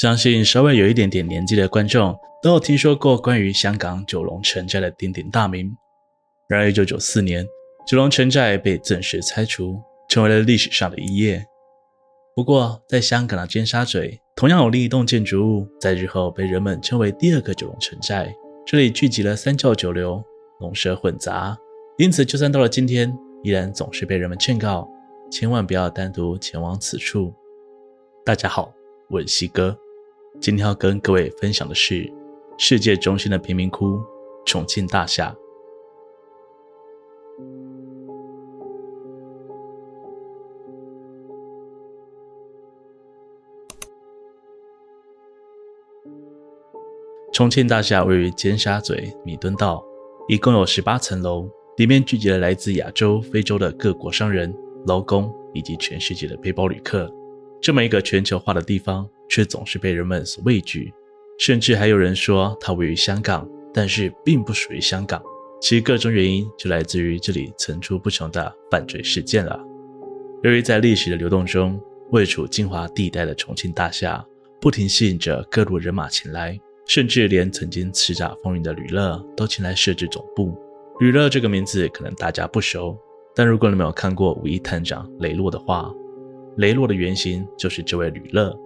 相信稍微有一点点年纪的观众都有听说过关于香港九龙城寨的鼎鼎大名。然而，一九九四年，九龙城寨被正式拆除，成为了历史上的一页。不过，在香港的尖沙咀，同样有另一栋建筑物，在日后被人们称为第二个九龙城寨。这里聚集了三教九流，龙蛇混杂，因此，就算到了今天，依然总是被人们劝告，千万不要单独前往此处。大家好，我是西哥，今天要跟各位分享的是世界中心的贫民窟——重庆大厦。重庆大厦位于尖沙咀弥敦道，一共有十八层楼，里面聚集了来自亚洲、非洲的各国商人、劳工以及全世界的背包旅客。这么一个全球化的地方，却总是被人们所畏惧，甚至还有人说它位于香港，但是并不属于香港。其各种原因就来自于这里层出不穷的犯罪事件了。由于在历史的流动中，位处精华地带的重庆大厦，不停吸引着各路人马前来。甚至连曾经叱咤风云的吕乐都前来设置总部。吕乐这个名字可能大家不熟，但如果你没有看过《五一探长雷洛》的话，雷洛的原型就是这位吕乐。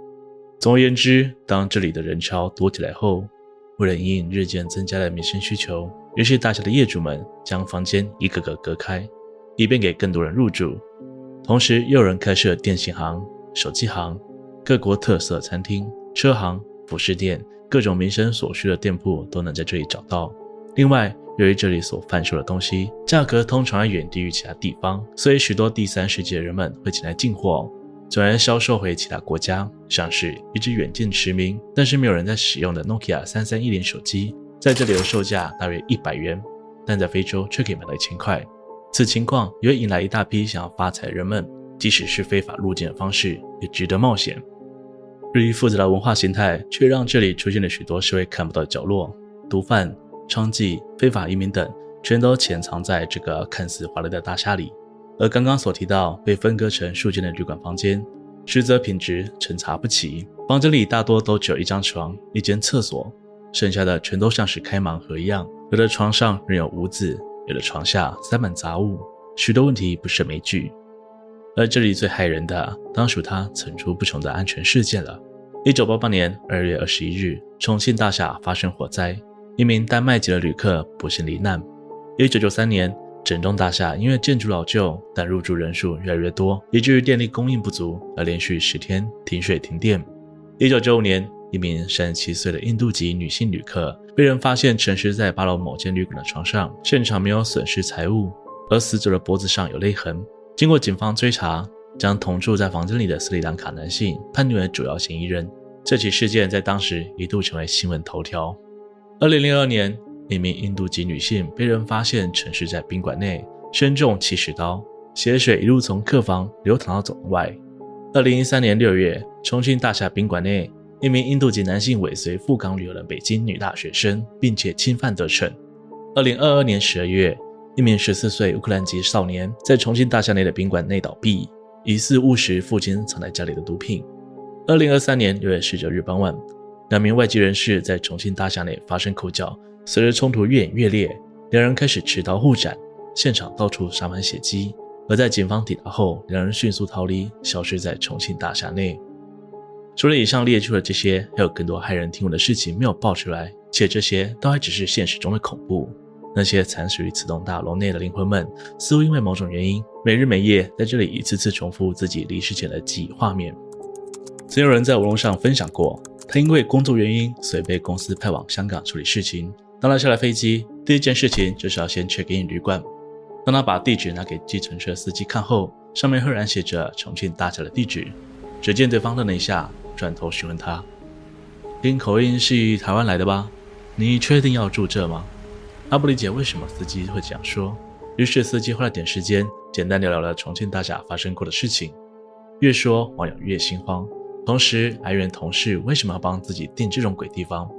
总而言之，当这里的人潮多起来后，为了应日渐增加的民生需求，有些大小的业主们将房间一个个隔开，以便给更多人入住。同时，又有人开设电信行、手机行、各国特色餐厅、车行、服饰店。各种民生所需的店铺都能在这里找到。另外，由于这里所贩售的东西价格通常远低于其他地方，所以许多第三世界人们会前来进货，虽然销售回其他国家。像是一支远近驰名，但是没有人在使用的 Nokia 三三一零手机，在这里的售价大约一百元，但在非洲却可以买到一千块。此情况也会引来一大批想要发财的人们，即使是非法入境的方式，也值得冒险。日益复杂的文化形态，却让这里出现了许多社会看不到的角落，毒贩、娼妓、非法移民等，全都潜藏在这个看似华丽的大厦里。而刚刚所提到被分割成数间的旅馆房间，实则品质参差不齐。房间里大多都只有一张床、一间厕所，剩下的全都像是开盲盒一样。有的床上仍有污渍，有的床下塞满杂物，许多问题不胜枚举。而这里最害人的，当属它层出不穷的安全事件了。一九八八年二月二十一日，重庆大厦发生火灾，一名丹麦籍的旅客不幸罹难。一九九三年，整栋大厦因为建筑老旧，但入住人数越来越多，以至于电力供应不足，而连续十天停水停电。一九九五年，一名三十七岁的印度籍女性旅客被人发现沉尸在八楼某间旅馆的床上，现场没有损失财物，而死者的脖子上有勒痕。经过警方追查，将同住在房间里的斯里兰卡男性判定为主要嫌疑人。这起事件在当时一度成为新闻头条。二零零二年，一名印度籍女性被人发现沉尸在宾馆内，身中七十刀，血水一路从客房流淌到走廊外。二零一三年六月，重庆大厦宾馆内，一名印度籍男性尾随赴港旅游的北京女大学生，并且侵犯得逞。二零二二年十二月。一名十四岁乌克兰籍少年在重庆大厦内的宾馆内倒毙，疑似误食父亲藏在家里的毒品。二零二三年六月十九日傍晚，两名外籍人士在重庆大厦内发生口角，随着冲突越演越烈，两人开始持刀互斩，现场到处洒满血迹。而在警方抵达后，两人迅速逃离，消失在重庆大厦内。除了以上列出的这些，还有更多骇人听闻的事情没有爆出来，且这些都还只是现实中的恐怖。那些惨死于此栋大楼内的灵魂们，似乎因为某种原因，每日每夜在这里一次次重复自己离世前的记忆画面。曾有人在网络上分享过，他因为工作原因，所以被公司派往香港处理事情。当他下了飞机，第一件事情就是要先 check in 旅馆。当他把地址拿给计程车司机看后，上面赫然写着重庆大厦的地址。只见对方愣了一下，转头询问他：“听口音是台湾来的吧？你确定要住这吗？”他不理解为什么司机会这样说，于是司机花了点时间，简单聊聊了重庆大厦发生过的事情。越说网友越心慌，同时哀怨同事为什么要帮自己订这种鬼地方。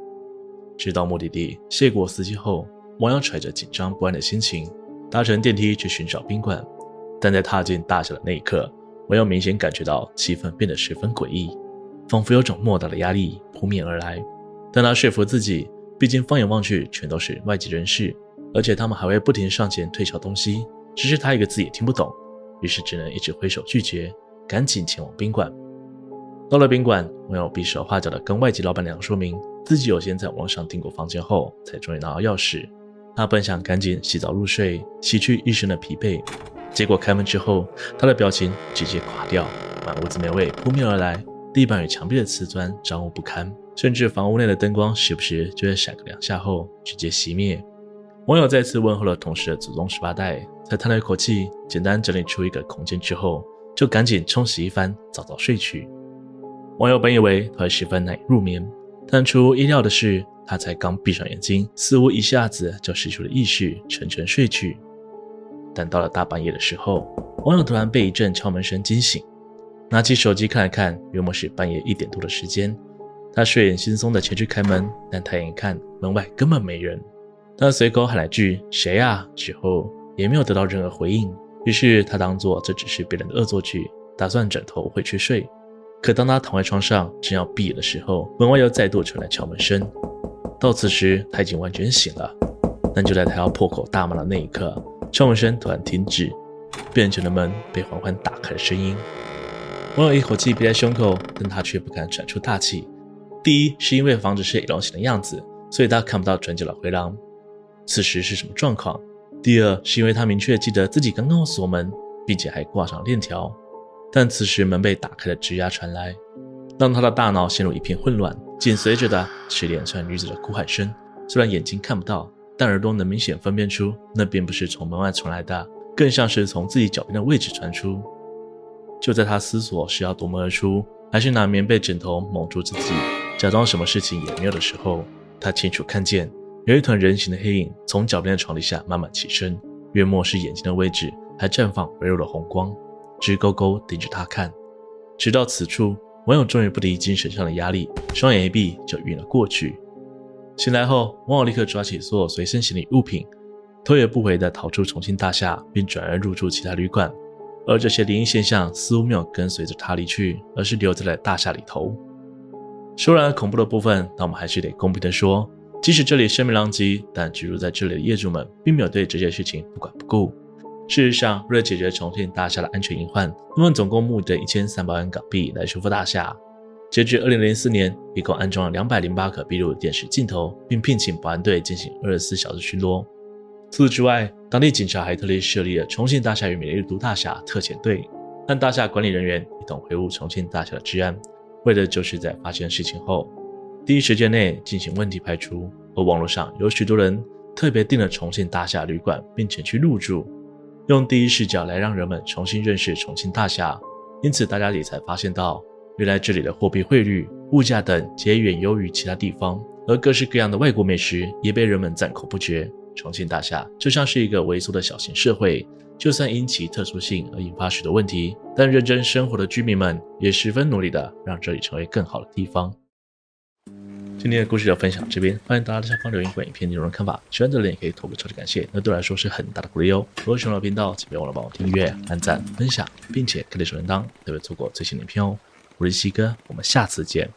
直到目的地谢过司机后，网友揣着紧张不安的心情，搭乘电梯去寻找宾馆。但在踏进大厦的那一刻，网友明显感觉到气氛变得十分诡异。仿佛有种莫大的压力扑面而来。但他说服自己，毕竟放眼望去全都是外籍人士，而且他们还会不停上前推销东西，只是他一个字也听不懂，于是只能一直挥手拒绝，赶紧前往宾馆。到了宾馆，网友比手画脚地跟外籍老板娘说明自己有先在网上订过房间后，才终于拿到钥匙。他本想赶紧洗澡入睡，洗去一身的疲惫，结果开门之后，他的表情直接垮掉，满屋子霉味扑面而来，地板与墙壁的瓷砖脏污不堪。甚至房屋内的灯光时不时就会闪个两下后直接熄灭。网友再次问候了同事的祖宗十八代，才叹了一口气，简单整理出一个空间之后，就赶紧冲洗一番，早早睡去。网友本以为他会十分难以入眠，但出乎意料的是，他才刚闭上眼睛，似乎一下子就失去了意识，沉沉睡去。但到了大半夜的时候，网友突然被一阵敲门声惊醒，拿起手机看了看，约莫是半夜一点多的时间。他睡眼惺忪地前去开门，但抬眼一看，门外根本没人。他随口喊了句“谁啊”之后，也没有得到任何回应。于是他当作这只是别人的恶作剧，打算转头回去睡。可当他躺在床上正要闭眼的时候，门外又再度传来敲门声。到此时他已经完全醒了，但就在他要破口大骂的那一刻，敲门声突然停止，变成了门被缓缓打开的声音。网友一口气憋在胸口，但他却不敢喘出大气。第一是因为房子是 L 型的样子，所以他看不到转角的回廊，此时是什么状况？第二是因为他明确记得自己刚刚锁门，并且还挂上链条，但此时门被打开的吱呀传来，让他的大脑陷入一片混乱。紧随着的是一连串女子的哭喊声，虽然眼睛看不到，但耳朵能明显分辨出那并不是从门外传来的，更像是从自己脚边的位置传出。就在他思索是要夺门而出，还是拿棉被枕头蒙住自己。假装什么事情也没有的时候，他清楚看见有一团人形的黑影从脚边的床底下慢慢起身，约莫是眼睛的位置还绽放微弱的红光，直勾勾盯着他看。直到此处，网友终于不敌精神上的压力，双眼一闭就晕了过去。醒来后，网友立刻抓起所有随身行李物品，头也不回地逃出重庆大厦，并转而入住其他旅馆。而这些灵异现象似乎没有跟随着他离去，而是留在了大厦里头。说完恐怖的部分，但我们还是得公平地说，即使这里声名狼藉，但居住在这里的业主们并没有对这件事情不管不顾。事实上，为了解决重庆大厦的安全隐患，他们总共募得一千三百万港币来修复大厦。截至二零零四年，一共安装了两百零八颗闭路电视镜头，并聘请保安队进行二十四小时巡逻。除此之外，当地警察还特地设立了重庆大厦与美丽都大厦特遣队，和大厦管理人员一同维护重庆大厦的治安。为的就是在发现事情后，第一时间内进行问题排除。而网络上有许多人特别订了重庆大厦旅馆，并且去入住，用第一视角来让人们重新认识重庆大厦。因此，大家也才发现到，原来这里的货币汇率、物价等皆远优于其他地方，而各式各样的外国美食也被人们赞口不绝。重庆大厦就像是一个微缩的小型社会。就算因其特殊性而引发许多问题，但认真生活的居民们也十分努力的让这里成为更好的地方。今天的故事就分享这边，欢迎大家在下方留言关于影片内容的看法，喜欢的人也可以投个超级感谢，那对我来说是很大的鼓励哦。如果喜欢我的频道，请别忘了帮我订阅、按赞、分享，并且开启小铃铛，特别错过最新的影片哦。我是西哥，我们下次见。